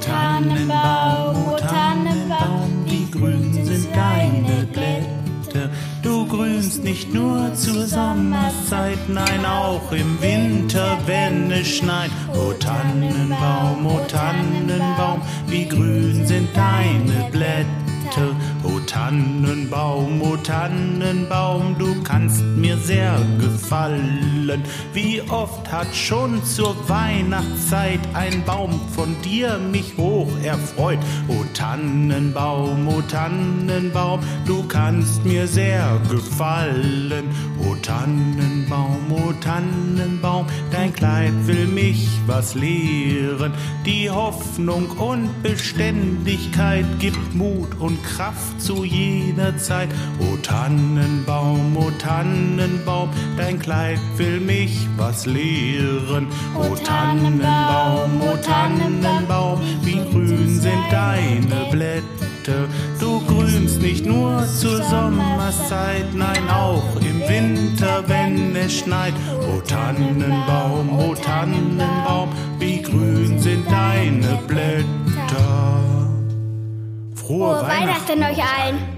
Tannenbaum, o Tannenbaum, wie grün sind deine Blätter. Du grünst nicht nur zur Sommerzeit, nein, auch im Winter, wenn es schneit. O Tannenbaum, o Tannenbaum, wie grün sind deine Tannenbaum, o Tannenbaum, du kannst mir sehr gefallen. Wie oft hat schon zur Weihnachtszeit ein Baum von dir mich hoch erfreut. O Tannenbaum, o Tannenbaum, du kannst mir sehr gefallen. O Tannenbaum, o Tannenbaum, dein Kleid will mich was lehren. Die Hoffnung und Beständigkeit gibt Mut und Kraft zu jeder Zeit. O Tannenbaum, o Tannenbaum, dein Kleid will mich was lehren. O Tannenbaum, o Tannenbaum, wie grün sind deine Blätter. Nicht nur zur Sommerszeit, nein auch im Winter, wenn es schneit. O Tannenbaum, o Tannenbaum, wie grün sind deine Blätter. Frohe Weihnachten euch allen!